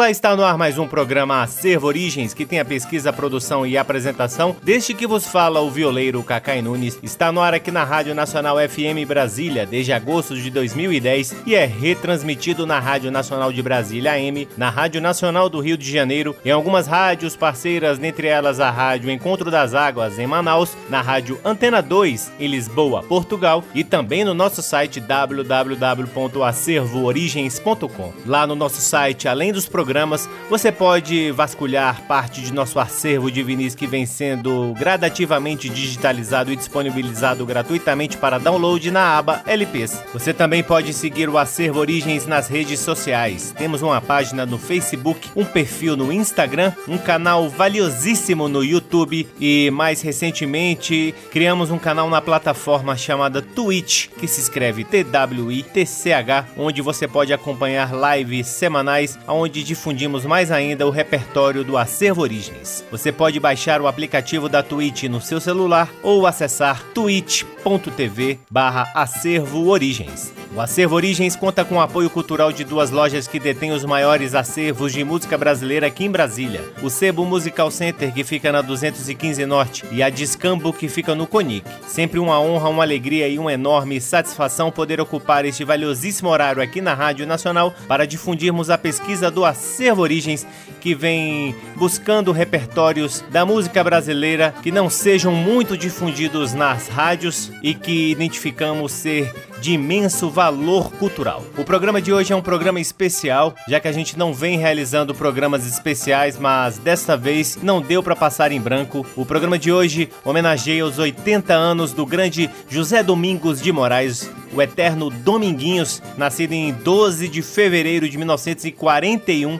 Olá, está no ar mais um programa Acervo Origens, que tem a pesquisa, produção e apresentação deste que vos fala o violeiro Cacai Nunes. Está no ar aqui na Rádio Nacional FM Brasília desde agosto de 2010 e é retransmitido na Rádio Nacional de Brasília AM, na Rádio Nacional do Rio de Janeiro, em algumas rádios parceiras, dentre elas a Rádio Encontro das Águas em Manaus, na Rádio Antena 2 em Lisboa, Portugal e também no nosso site www.acervoorigens.com. Lá no nosso site, além dos programas, você pode vasculhar parte de nosso acervo de vinis que vem sendo gradativamente digitalizado e disponibilizado gratuitamente para download na aba LPs. Você também pode seguir o Acervo Origens nas redes sociais. Temos uma página no Facebook, um perfil no Instagram, um canal valiosíssimo no YouTube e mais recentemente criamos um canal na plataforma chamada Twitch, que se escreve T-W-I-T-C-H, onde você pode acompanhar lives semanais onde difundimos mais ainda o repertório do Acervo Origens. Você pode baixar o aplicativo da Twitch no seu celular ou acessar twitch.tv barra Acervo Origens. O Acervo Origens conta com o apoio cultural de duas lojas que detêm os maiores acervos de música brasileira aqui em Brasília. O Sebo Musical Center, que fica na 215 Norte, e a Discambo, que fica no Conic. Sempre uma honra, uma alegria e uma enorme satisfação poder ocupar este valiosíssimo horário aqui na Rádio Nacional para difundirmos a pesquisa do Acervo Origens, que vem buscando repertórios da música brasileira que não sejam muito difundidos nas rádios e que identificamos ser de imenso valor cultural. O programa de hoje é um programa especial, já que a gente não vem realizando programas especiais, mas desta vez não deu para passar em branco. O programa de hoje homenageia os 80 anos do grande José Domingos de Moraes, o eterno Dominguinhos, nascido em 12 de fevereiro de 1941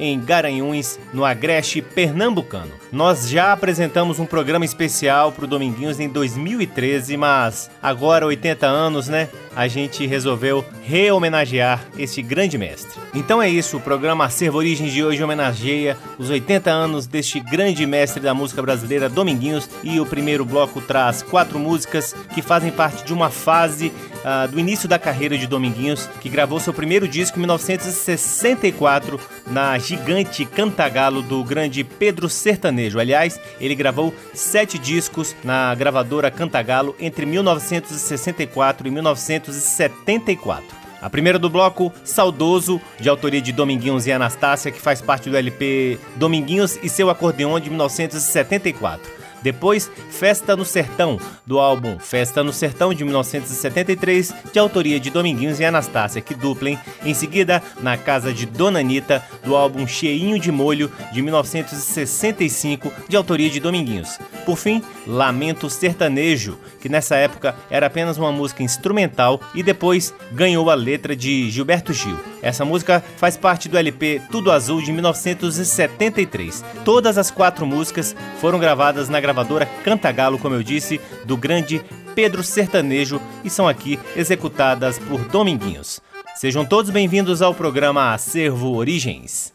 em Garanhuns, no Agreste Pernambucano. Nós já apresentamos um programa especial para o Dominguinhos em 2013, mas agora, 80 anos, né? A gente resolveu rehomenagear esse grande mestre. Então é isso, o programa Acervo Origens de hoje homenageia os 80 anos deste grande mestre da música brasileira, Dominguinhos, e o primeiro bloco traz quatro músicas que fazem parte de uma fase uh, do início da carreira de Dominguinhos, que gravou seu primeiro disco em 1964 na gigante Cantagalo do grande Pedro Sertanejo. Aliás, ele gravou sete discos na gravadora Cantagalo entre 1964 e 1974. A primeira do bloco, Saudoso, de autoria de Dominguinhos e Anastácia, que faz parte do LP Dominguinhos e seu acordeon de 1974. Depois, Festa no Sertão, do álbum Festa no Sertão de 1973, de autoria de Dominguinhos e Anastácia, que duplem. Em seguida, Na Casa de Dona Anitta, do álbum Cheinho de Molho de 1965, de autoria de Dominguinhos. Por fim, Lamento Sertanejo, que nessa época era apenas uma música instrumental e depois ganhou a letra de Gilberto Gil. Essa música faz parte do LP Tudo Azul de 1973. Todas as quatro músicas foram gravadas na gravadora Cantagalo, como eu disse, do grande Pedro Sertanejo e são aqui executadas por Dominguinhos. Sejam todos bem-vindos ao programa Acervo Origens.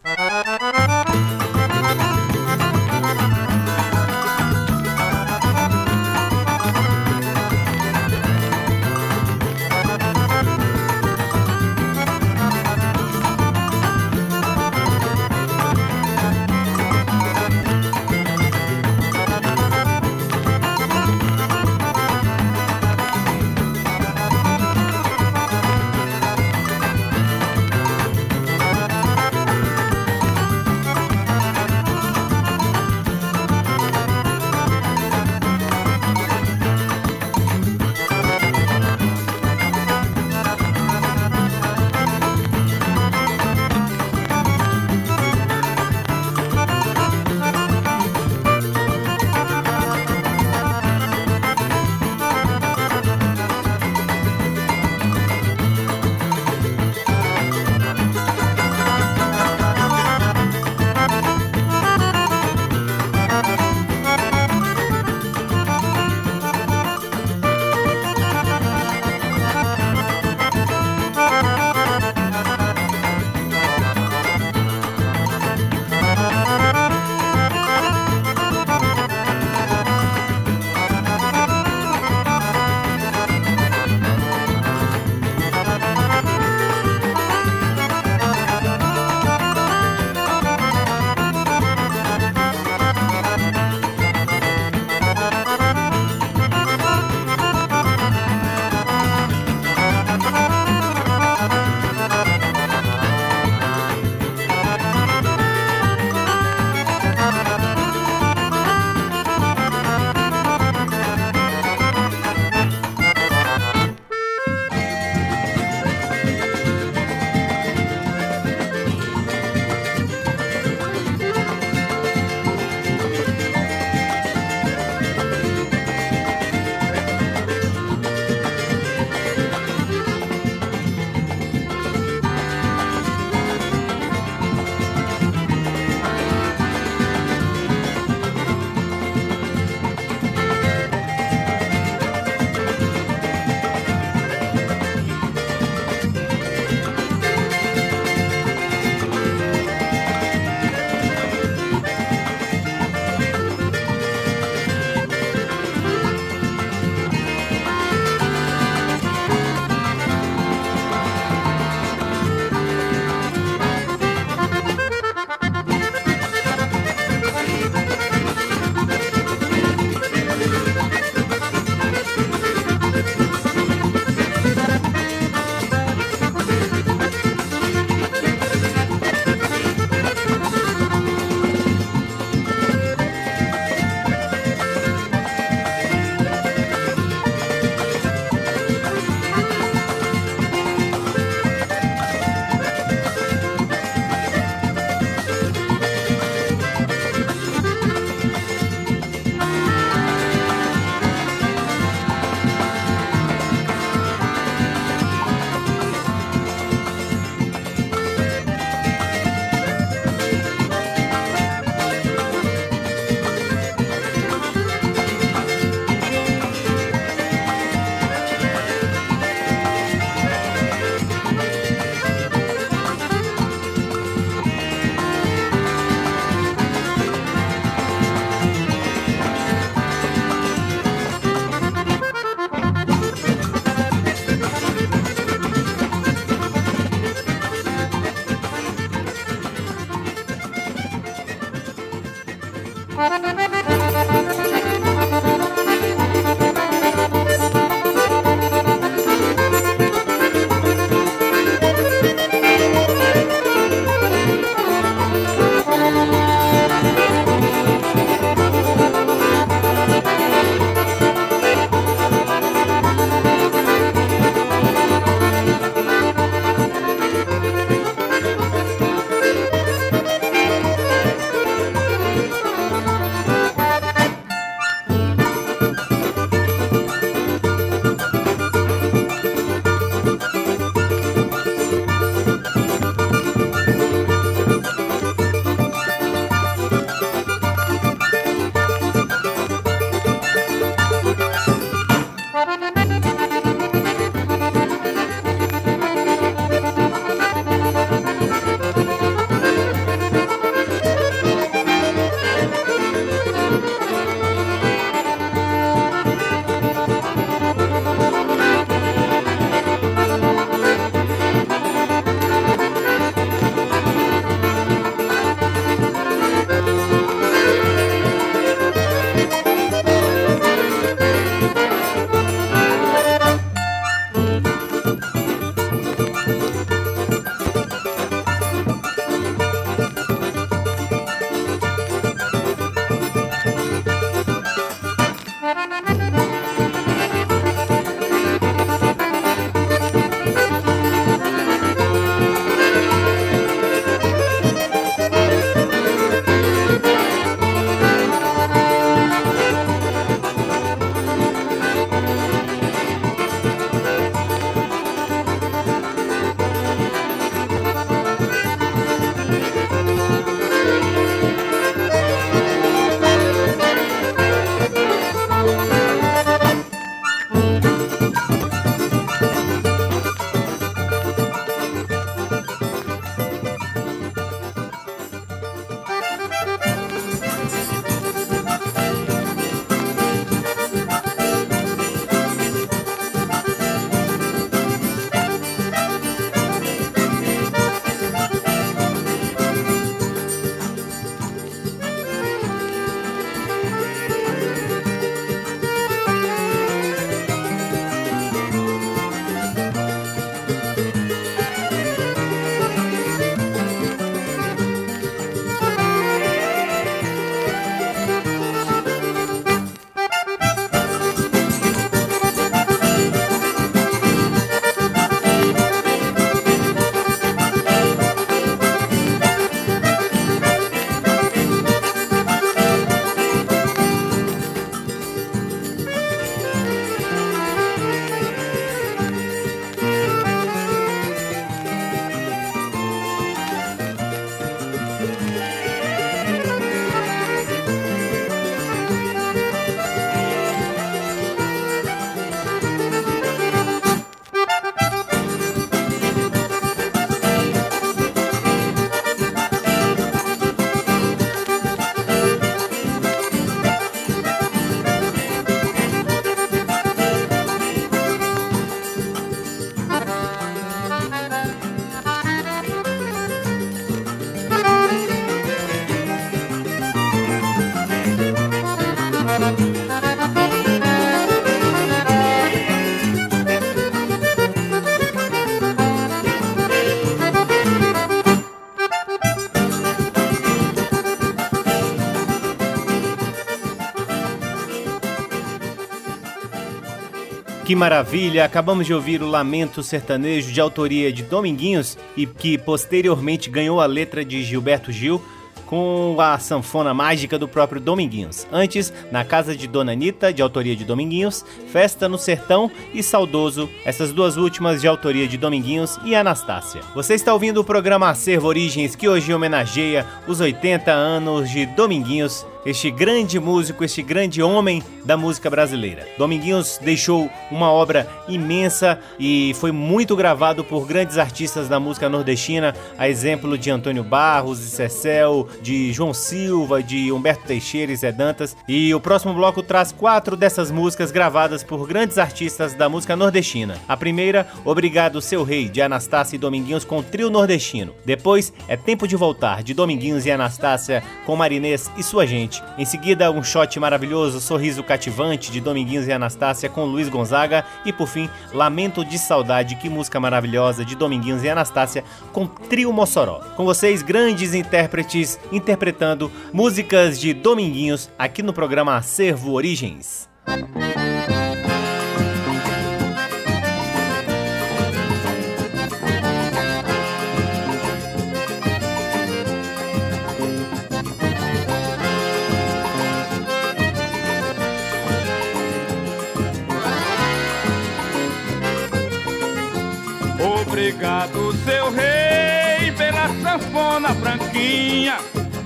Que maravilha! Acabamos de ouvir o Lamento Sertanejo de autoria de Dominguinhos e que posteriormente ganhou a letra de Gilberto Gil com a sanfona mágica do próprio Dominguinhos. Antes, na casa de Dona Anitta, de autoria de Dominguinhos, Festa no Sertão e Saudoso, essas duas últimas de autoria de Dominguinhos e Anastácia. Você está ouvindo o programa Acervo Origens, que hoje homenageia os 80 anos de Dominguinhos este grande músico, este grande homem da música brasileira. Dominguinhos deixou uma obra imensa e foi muito gravado por grandes artistas da música nordestina, a exemplo de Antônio Barros e Cecel, de João Silva, de Humberto Teixeira e Zé Dantas. E o próximo bloco traz quatro dessas músicas gravadas por grandes artistas da música nordestina. A primeira, Obrigado Seu Rei, de Anastácia e Dominguinhos com trio nordestino. Depois, É Tempo de Voltar, de Dominguinhos e Anastácia com Marinês e sua gente. Em seguida, um shot maravilhoso, Sorriso Cativante de Dominguinhos e Anastácia com Luiz Gonzaga. E por fim, Lamento de Saudade, que música maravilhosa de Dominguinhos e Anastácia com Trio Mossoró. Com vocês, grandes intérpretes interpretando músicas de Dominguinhos aqui no programa Acervo Origens. Obrigado,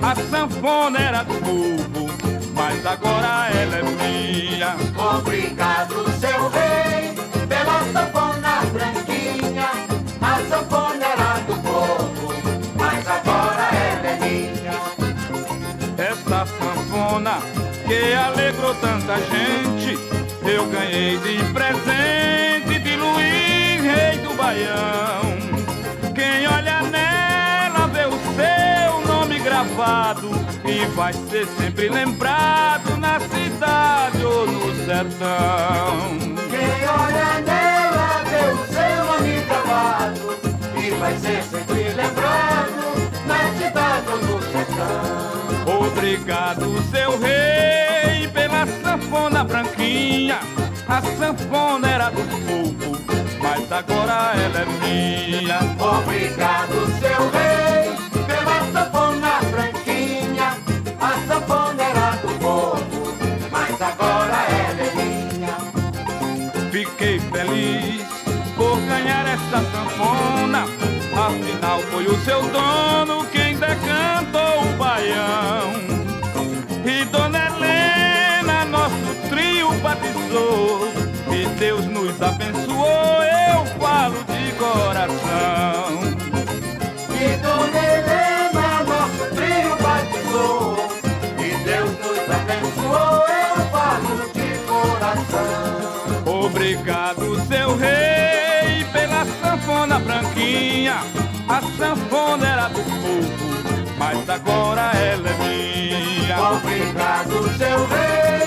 A sanfona era do povo, mas agora ela é minha. Obrigado, seu rei, pela sanfona branquinha. A sanfona era do povo, mas agora ela é minha. Essa sanfona que alegrou tanta gente, eu ganhei de presente de Luiz, rei do Baião. E vai ser sempre lembrado na cidade ou no sertão. Quem olha nela vê o seu nome gravado e vai ser sempre lembrado na cidade ou no sertão. Obrigado, seu rei, pela sanfona branquinha. A sanfona era do povo, mas agora ela é minha. Obrigado, seu rei, essa sanfona era do povo, mas agora ela é minha. Obrigado, seu rei,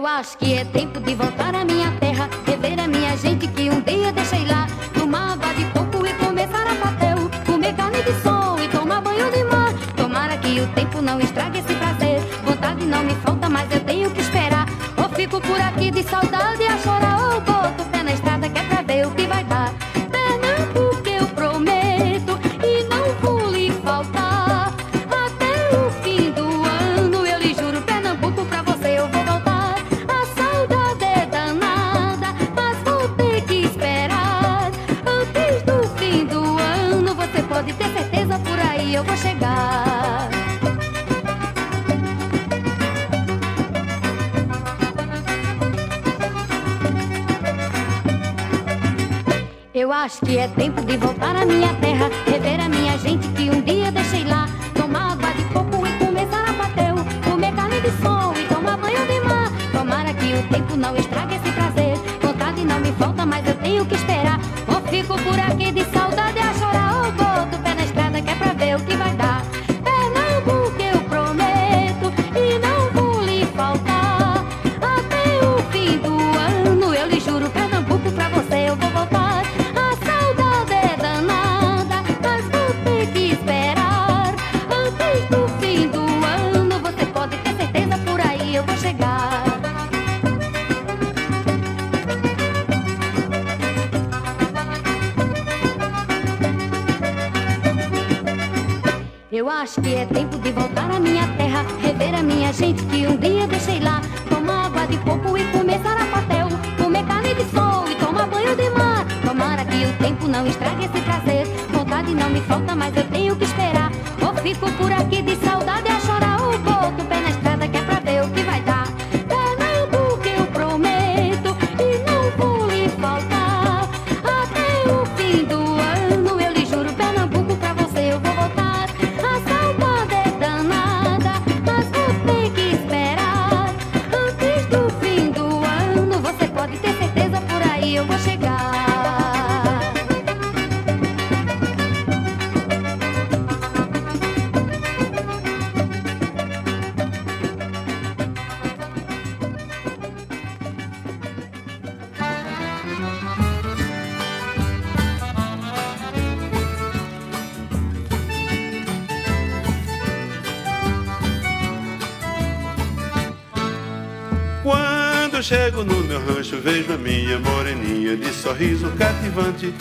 Eu acho que é tempo de voltar à minha terra, rever a minha gente que um dia deixei lá. Tomar água de coco e comer sarapatel, comer carne de sol e tomar banho de mar. Tomara que o tempo não estrague esse prazer. Vontade não me falta, mas eu tenho que esperar. Ou fico por aqui de saudade a chorar, Eu acho que é tempo de voltar à minha terra, rever a minha gente que um dia deixei lá. Tomar água de coco e comer sarapatel, comer carne de sol e tomar banho de mar. Tomara que o tempo não estrague esse prazer. Vontade não me falta, mas eu tenho que esperar. Ou fico por aqui de saudade chego no meu rancho, vejo a minha moreninha de sorriso cativante.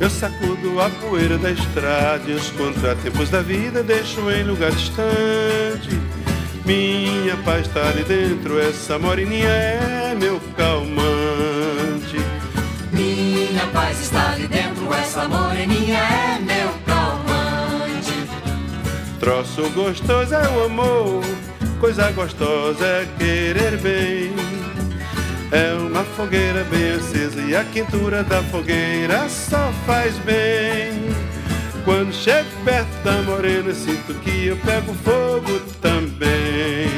Eu sacudo a poeira da estrada e os contratempos da vida deixo em lugar distante. Minha paz está ali dentro, essa moreninha é meu calmante. Minha paz está ali dentro, essa moreninha é meu calmante. Troço gostoso é o amor, coisa gostosa é querer bem. É uma fogueira bem acesa e a quentura da fogueira só faz bem. Quando chego perto da morena, sinto que eu pego fogo também.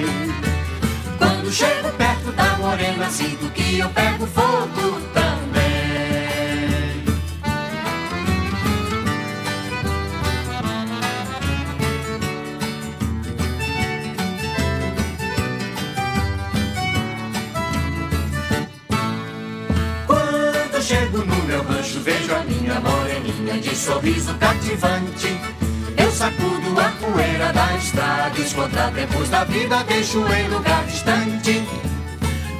Quando chego perto da morena, sinto que eu pego fogo meu rancho, vejo a minha moreninha de sorriso cativante. Eu sacudo a poeira da estrada, os contratempos da vida deixo em lugar distante.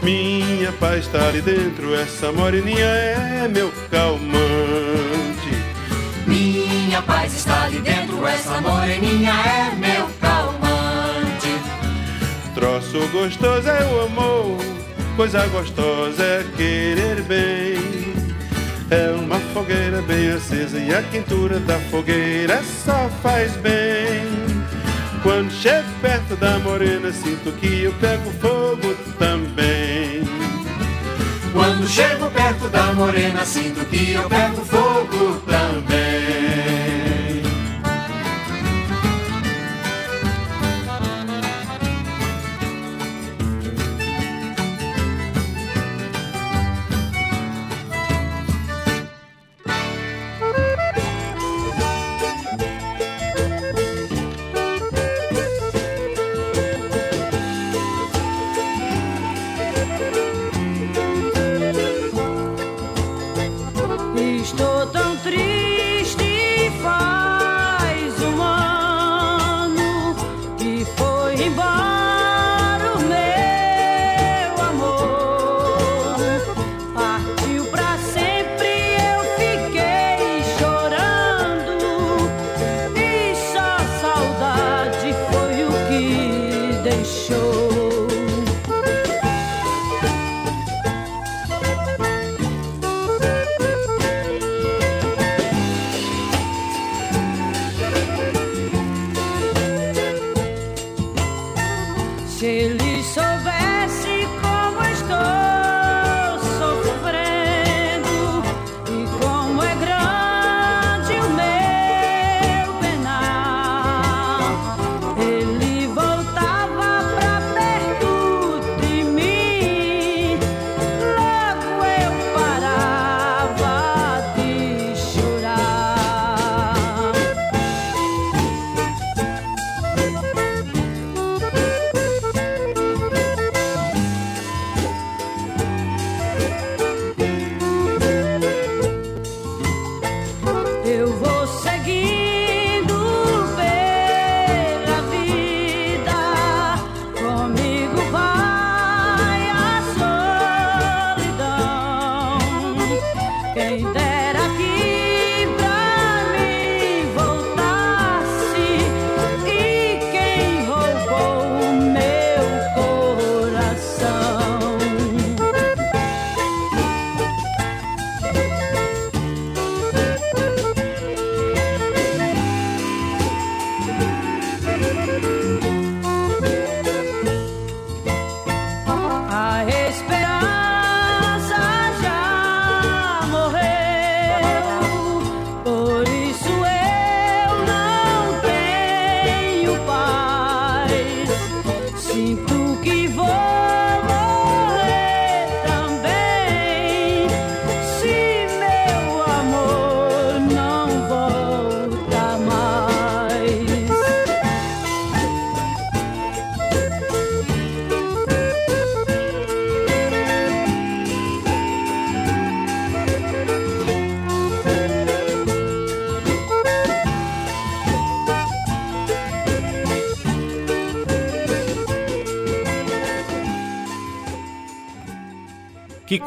Minha paz está ali dentro, essa moreninha é meu calmante. Minha paz está ali dentro, essa moreninha é meu calmante. Troço gostoso é o amor, coisa gostosa é querer bem. É uma fogueira bem acesa e a quentura da fogueira só faz bem. Quando chego perto da morena, sinto que eu pego fogo também. Quando chego perto da morena, sinto que eu pego fogo também. Foi embora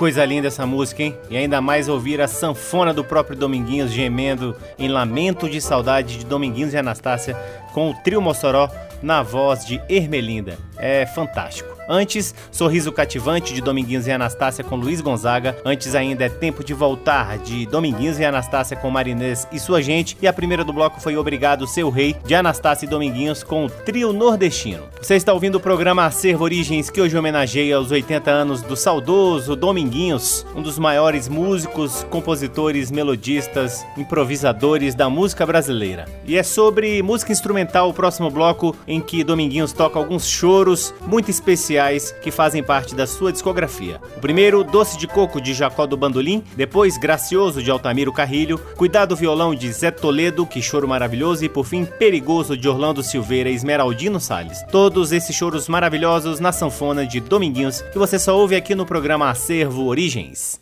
coisa linda essa música, hein? E ainda mais ouvir a sanfona do próprio Dominguinhos gemendo em Lamento de Saudade de Dominguinhos e Anastácia com o trio Mossoró na voz de Ermelinda. É fantástico. Antes, Sorriso Cativante de Dominguinhos e Anastácia com Luiz Gonzaga. Antes ainda é Tempo de Voltar de Dominguinhos e Anastácia com Marinês e sua gente. E a primeira do bloco foi Obrigado Seu Rei de Anastácia e Dominguinhos com o trio nordestino. Você está ouvindo o programa Acervo Origens que hoje homenageia os 80 anos do saudoso Dominguinhos, um dos maiores músicos, compositores, melodistas, improvisadores da música brasileira. E é sobre música instrumental o próximo bloco em que Dominguinhos toca alguns choros muito especiais especiais que fazem parte da sua discografia. O primeiro, Doce de Coco de Jacó do Bandolim, depois Gracioso de Altamiro Carrilho, Cuidado Violão de Zé Toledo, Que Choro Maravilhoso e por fim Perigoso de Orlando Silveira e Esmeraldino Salles. Todos esses choros maravilhosos na sanfona de Dominguinhos que você só ouve aqui no programa Acervo Origens.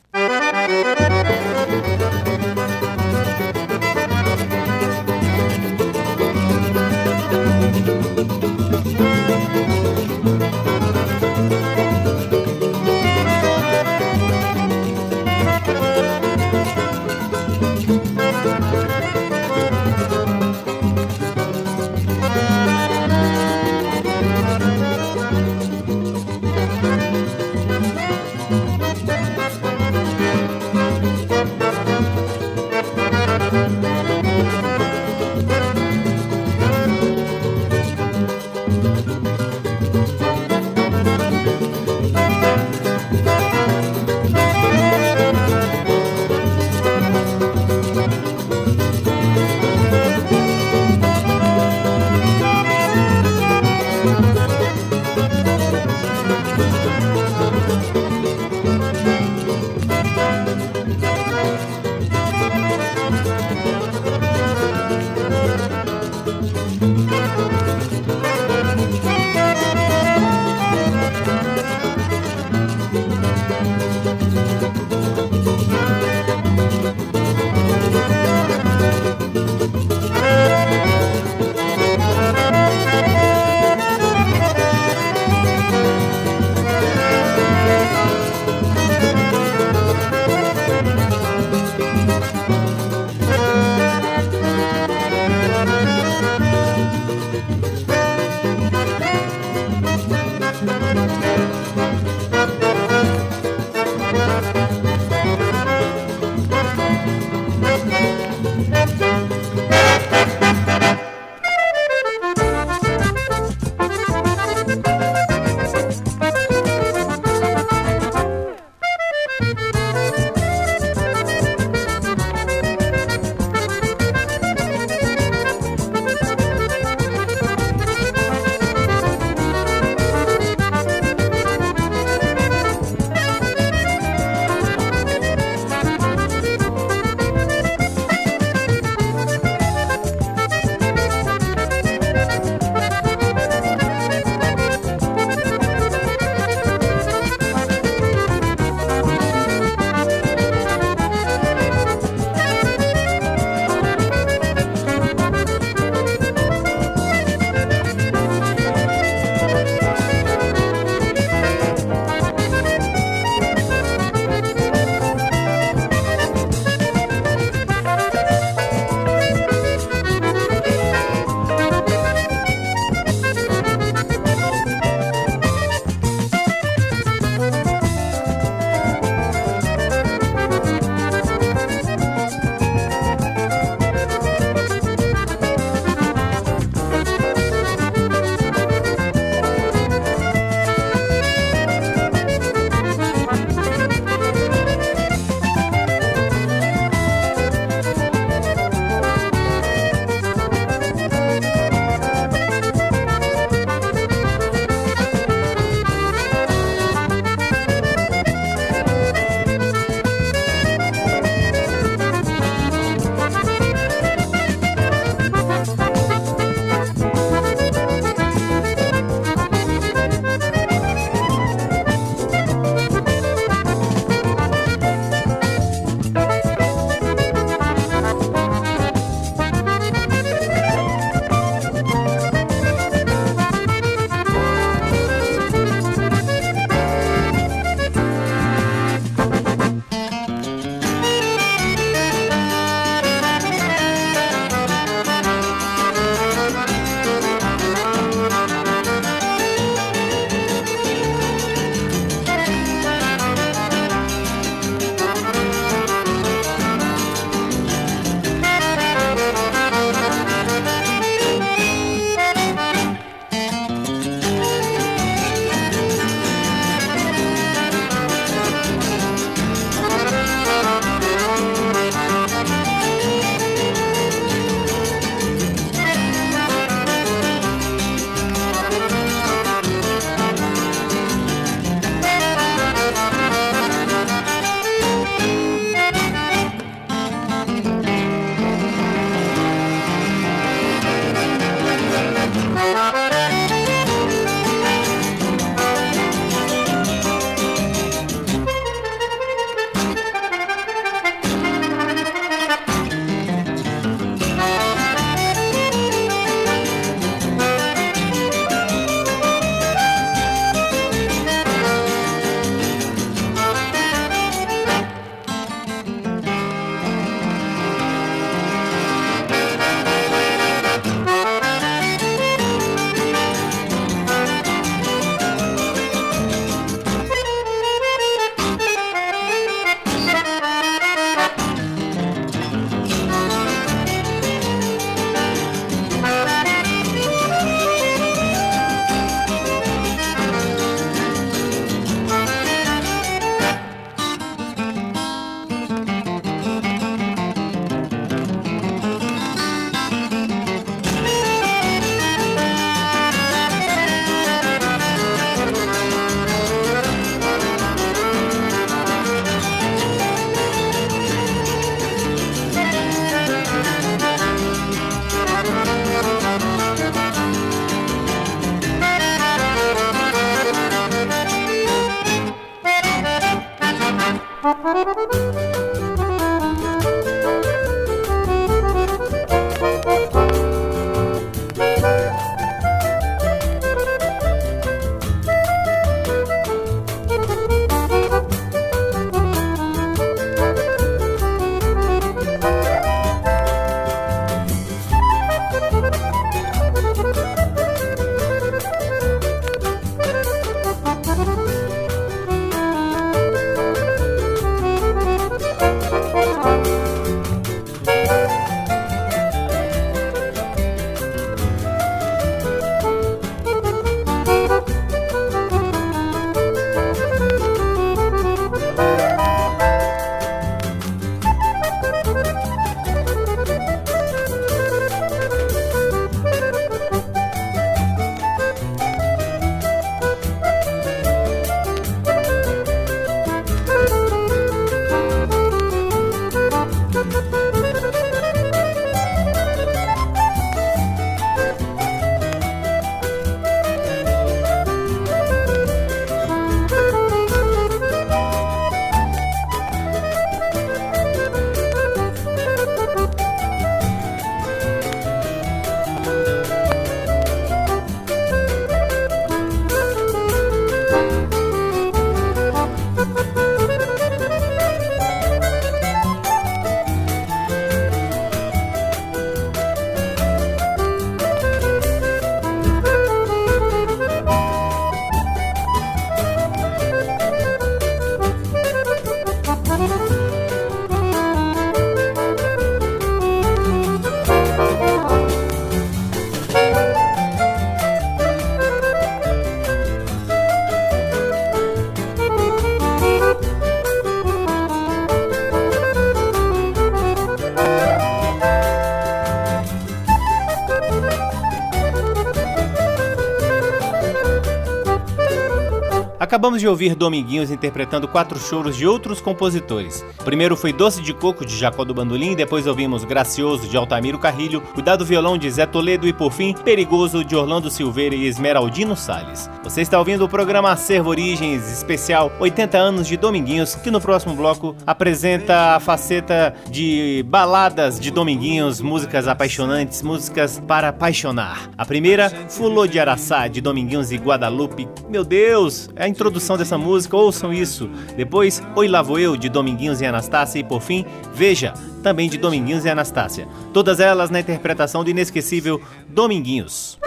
Acabamos de ouvir Dominguinhos interpretando quatro choros de outros compositores. O primeiro foi Doce de Coco, de Jacó do Bandolim, depois ouvimos Gracioso, de Altamiro Carrilho, Cuidado Violão, de Zé Toledo e, por fim, Perigoso, de Orlando Silveira e Esmeraldino Salles. Você está ouvindo o programa Acervo Origens, especial 80 anos de Dominguinhos, que no próximo bloco apresenta a faceta de baladas de Dominguinhos, músicas apaixonantes, músicas para apaixonar. A primeira, Fulô de Araçá, de Dominguinhos e Guadalupe. Meu Deus, é a introdução dessa música, ouçam isso. Depois, Oi Lá Vou Eu, de Dominguinhos e Anastácia. E por fim, Veja, também de Dominguinhos e Anastácia. Todas elas na interpretação do inesquecível Dominguinhos.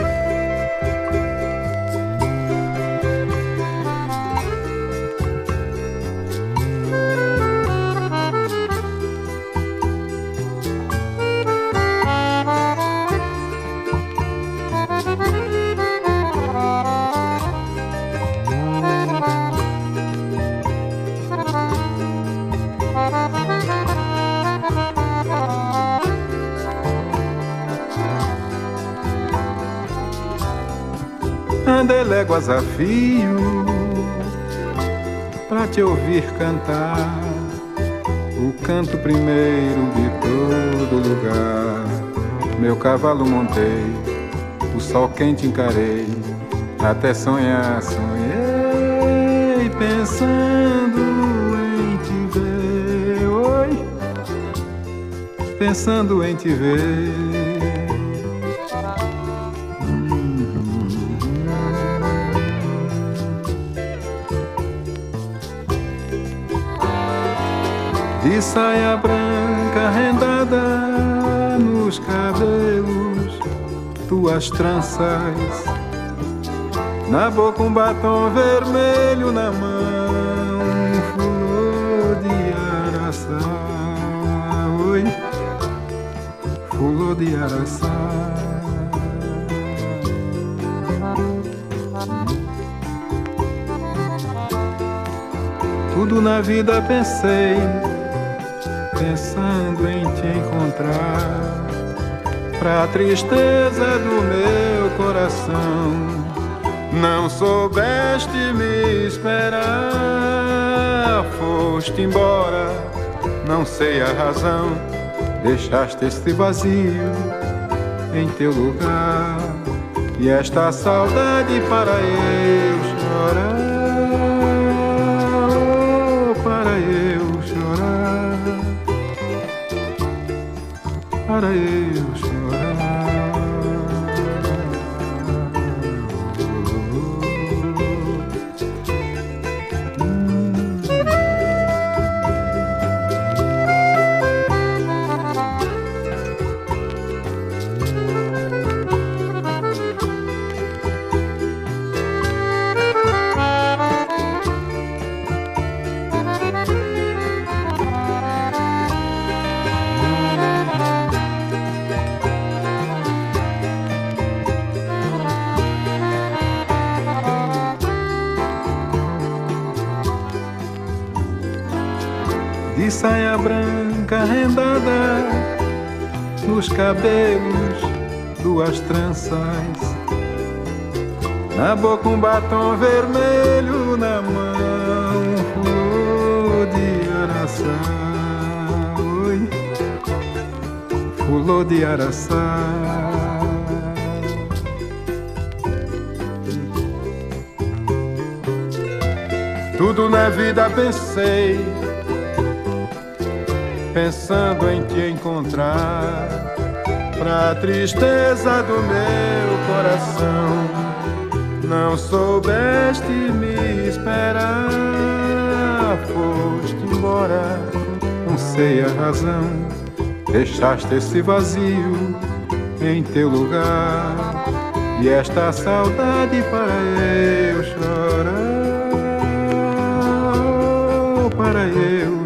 Léguas a fio pra te ouvir cantar o canto primeiro de todo lugar. Meu cavalo montei, o sol quente encarei, até sonhar sonhei pensando em te ver. Oi, pensando em te ver. Saia branca rendada nos cabelos, tuas tranças, na boca um batom vermelho na mão, flor de araçá, oi, flor de araçá. Tudo na vida pensei pensando em te encontrar. Pra tristeza do meu coração, não soubeste me esperar. Foste embora, não sei a razão. Deixaste este vazio em teu lugar. E esta saudade para eu chorar. Para eu cabelos, duas tranças, na boca um batom vermelho, na mão flor de araçá, oi, flor de araçá. Tudo na vida pensei pensando em te encontrar. Pra tristeza do meu coração, não soubeste me esperar. Foste embora, não sei a razão. Deixaste esse vazio em teu lugar. E esta saudade para eu chorar, para eu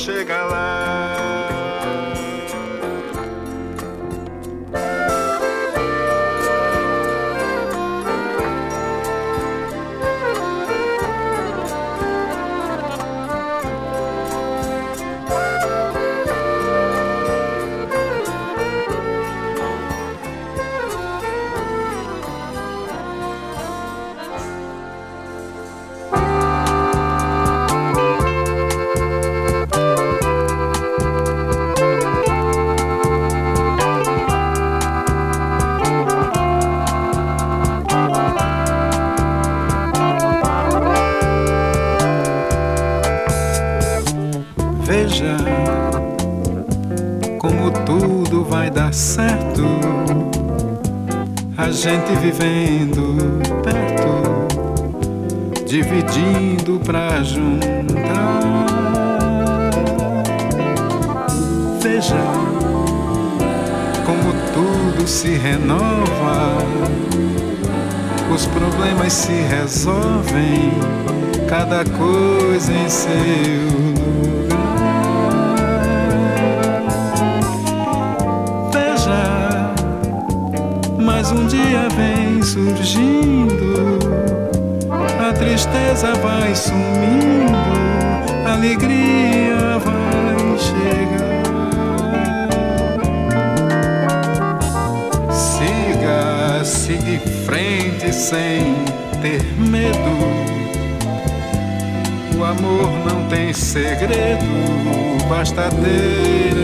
chega lá. se renova, os problemas se resolvem, cada coisa em seu lugar. Veja, mais um dia vem surgindo, a tristeza vai sumindo, a alegria sem ter medo. O amor não tem segredo, basta ter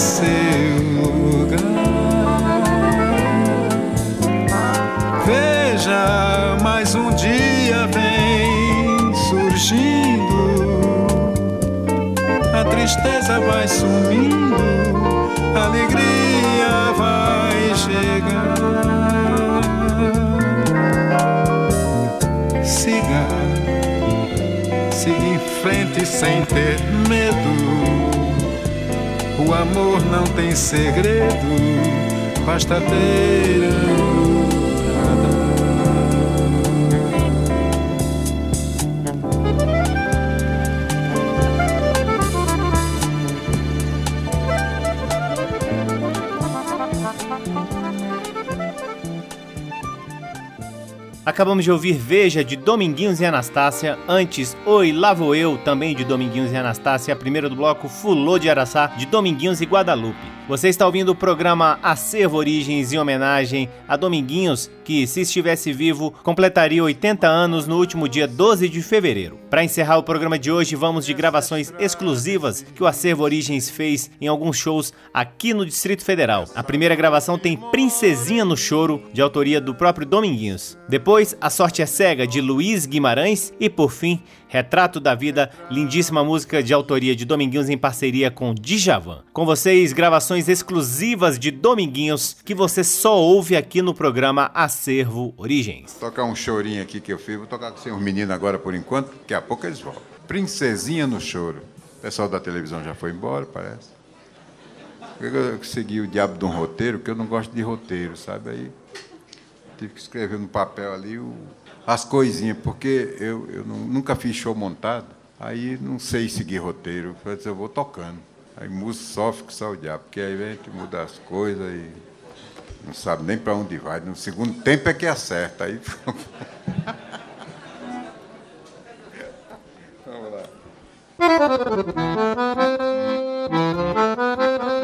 seu lugar. Veja, mais um dia vem surgindo, a tristeza vai sumindo, a alegria vai chegar. Siga, siga em frente sem ter medo Amor não tem segredo, basta ter. Acabamos de ouvir Veja de Dominguinhos e Anastácia, antes Oi, Lá Vou Eu, também de Dominguinhos e Anastácia, a primeira do bloco Fulô de Araçá, de Dominguinhos e Guadalupe. Você está ouvindo o programa Acervo Origens em homenagem a Dominguinhos, que, se estivesse vivo, completaria 80 anos no último dia 12 de fevereiro. Para encerrar o programa de hoje, vamos de gravações exclusivas que o Acervo Origens fez em alguns shows aqui no Distrito Federal. A primeira gravação tem Princesinha no Choro, de autoria do próprio Dominguinhos. Depois, A Sorte é Cega, de Luiz Guimarães. E, por fim, Retrato da Vida, lindíssima música de autoria de Dominguinhos em parceria com Djavan. Com vocês, gravações exclusivas de Dominguinhos que você só ouve aqui no programa Acervo Origens. Vou tocar um chorinho aqui que eu fiz, vou tocar com os meninos agora por enquanto, daqui a pouco eles voltam. Princesinha no Choro. O pessoal da televisão já foi embora, parece. Eu segui o diabo de um roteiro, porque eu não gosto de roteiro, sabe? Aí tive que escrever no papel ali o as coisinhas, porque eu, eu nunca fiz show montado, aí não sei seguir roteiro. Eu, vou tocando. Aí música sofre com só o diabo, porque aí a gente muda as coisas e não sabe nem para onde vai. No segundo tempo é que acerta. Aí... Vamos lá.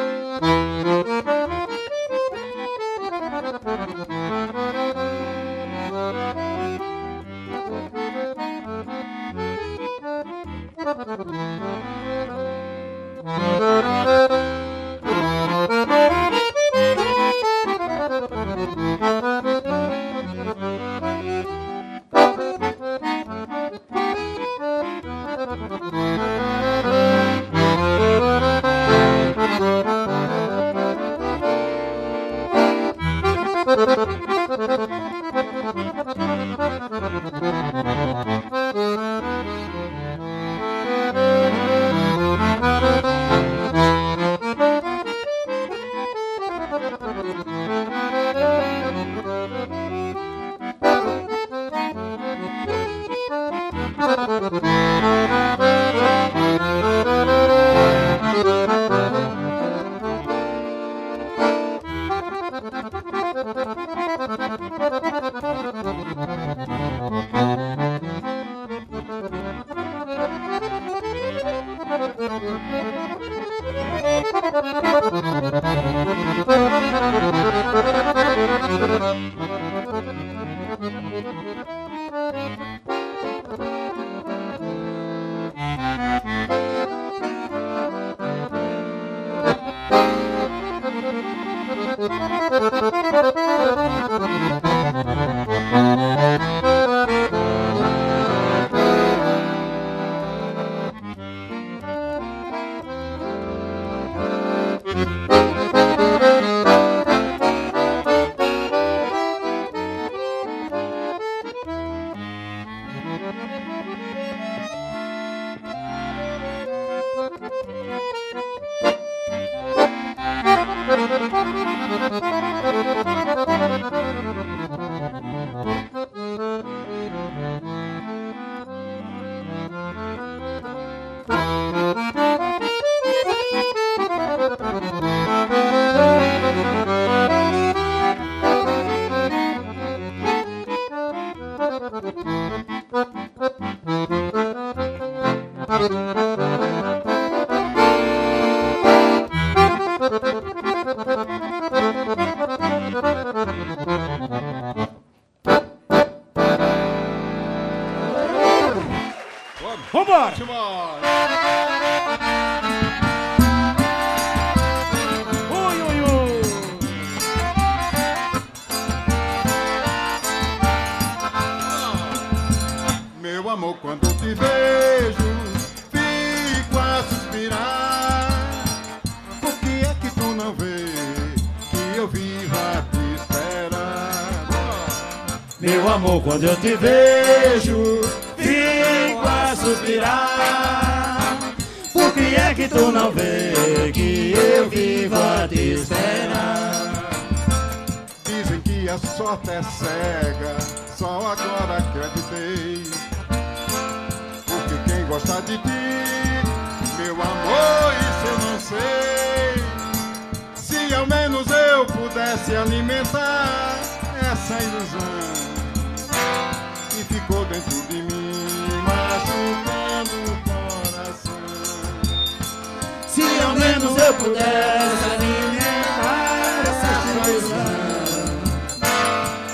quando eu te vejo, fico a suspirar. Por que é que tu não vê que eu vivo a te esperar? Dizem que a sorte é cega, só agora acreditei. Porque quem gosta de ti, meu amor, isso eu não sei. Se ao menos eu pudesse alimentar essa ilusão menos eu pudesse alimentar essa ilusão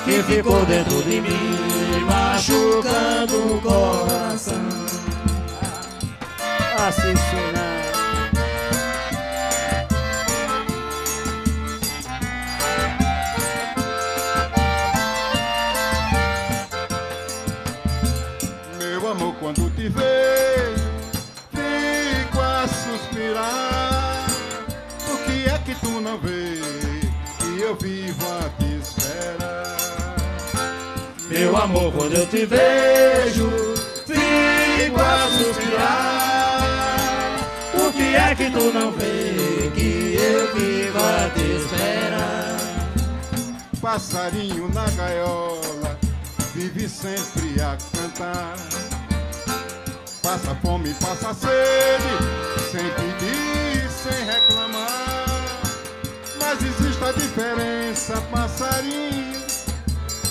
que ficou dentro de mim, machucando o coração. Assim quando eu te vejo, fico a suspirar. Por que é que tu não vê que eu vivo a te esperar? Passarinho na gaiola, vive sempre a cantar. Passa fome, passa sede, sem pedir, sem reclamar. Mas existe a diferença, passarinho,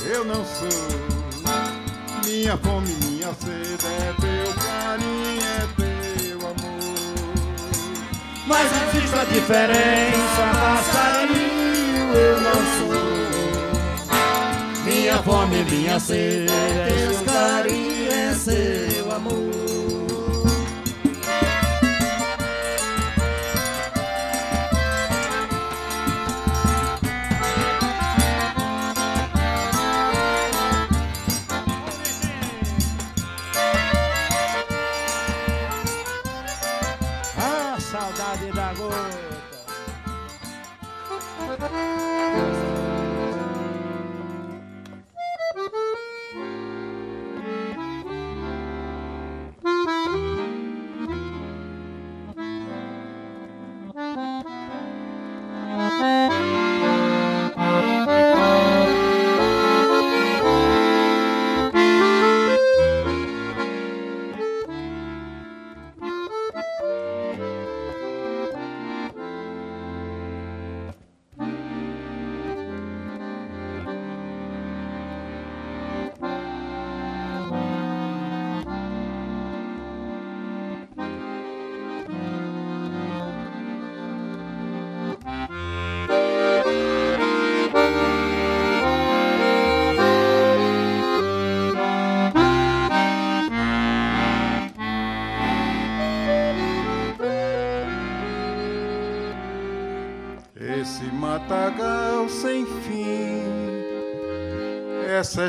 eu não sou. Minha fome, minha sede é teu carinho, é teu amor. Mas existe a diferença, passarinho, eu não sou. Minha fome, minha sede, teus carinhos, é seu amor.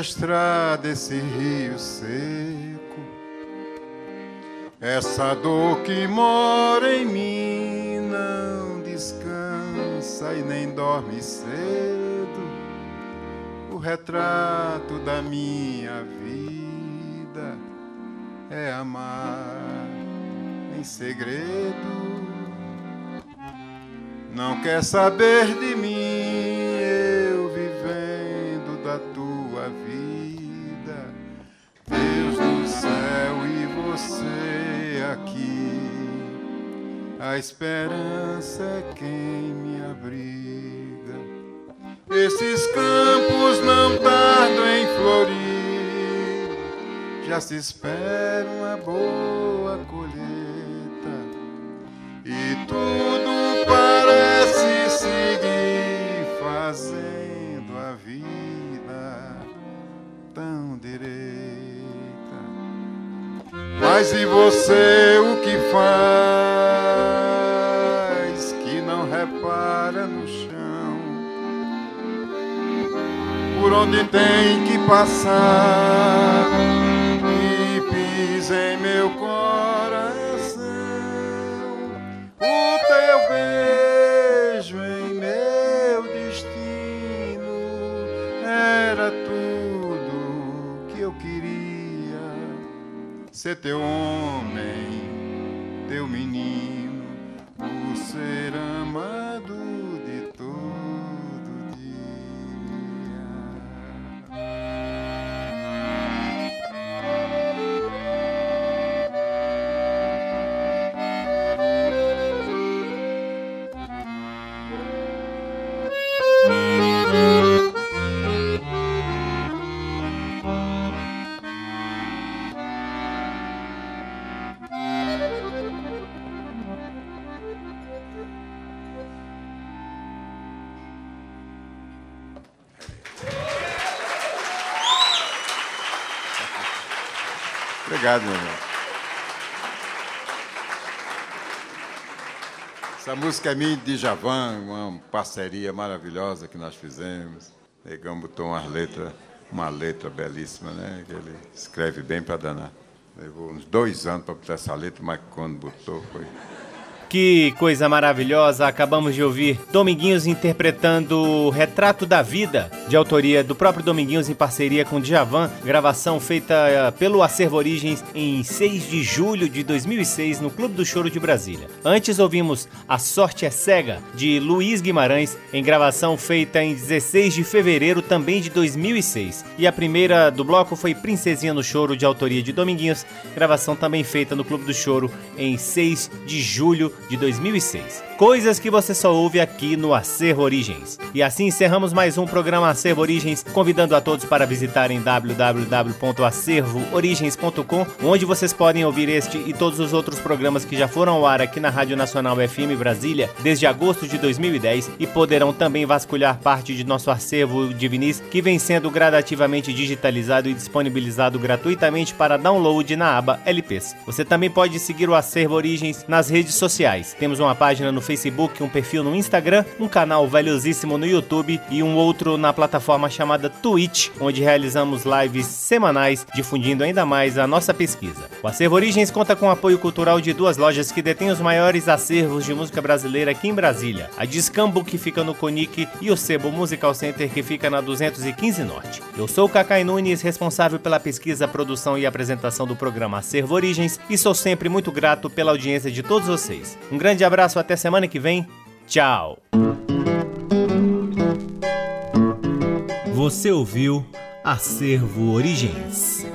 Estrada, esse rio seco, essa dor que mora em mim não descansa e nem dorme cedo. O retrato da minha vida é amar em segredo. Não quer saber de mim, Se espera uma boa colheita. E tudo parece seguir fazendo a vida tão direita. Mas e você o que faz que não repara no chão? Por onde tem que passar teu homem, Essa música é minha de Javan, uma parceria maravilhosa que nós fizemos. Negão botou umas letras, uma letra belíssima, né? Que ele escreve bem para danar. Levou uns dois anos para botar essa letra, mas quando botou foi. Que coisa maravilhosa! Acabamos de ouvir Dominguinhos interpretando Retrato da Vida, de autoria do próprio Dominguinhos em parceria com Djavan, gravação feita eh, pelo Acervo Origens em 6 de julho de 2006 no Clube do Choro de Brasília. Antes ouvimos A Sorte é Cega, de Luiz Guimarães, em gravação feita em 16 de fevereiro também de 2006. E a primeira do bloco foi Princesinha no Choro, de autoria de Dominguinhos, gravação também feita no Clube do Choro em 6 de julho de 2006. Coisas que você só ouve aqui no Acervo Origens. E assim encerramos mais um programa Acervo Origens, convidando a todos para visitarem www.acervoorigens.com, onde vocês podem ouvir este e todos os outros programas que já foram ao ar aqui na Rádio Nacional FM Brasília desde agosto de 2010 e poderão também vasculhar parte de nosso acervo de vinis que vem sendo gradativamente digitalizado e disponibilizado gratuitamente para download na aba LPs. Você também pode seguir o Acervo Origens nas redes sociais. Temos uma página no Facebook, um perfil no Instagram, um canal valiosíssimo no YouTube e um outro na plataforma chamada Twitch, onde realizamos lives semanais difundindo ainda mais a nossa pesquisa. O Acervo Origens conta com apoio cultural de duas lojas que detêm os maiores acervos de música brasileira aqui em Brasília: a Discambo, que fica no Conic, e o Sebo Musical Center, que fica na 215 Norte. Eu sou o Cacai Nunes, responsável pela pesquisa, produção e apresentação do programa Acervo Origens, e sou sempre muito grato pela audiência de todos Um grande abraço, até semana que vem. Tchau! Você ouviu Acervo Origens.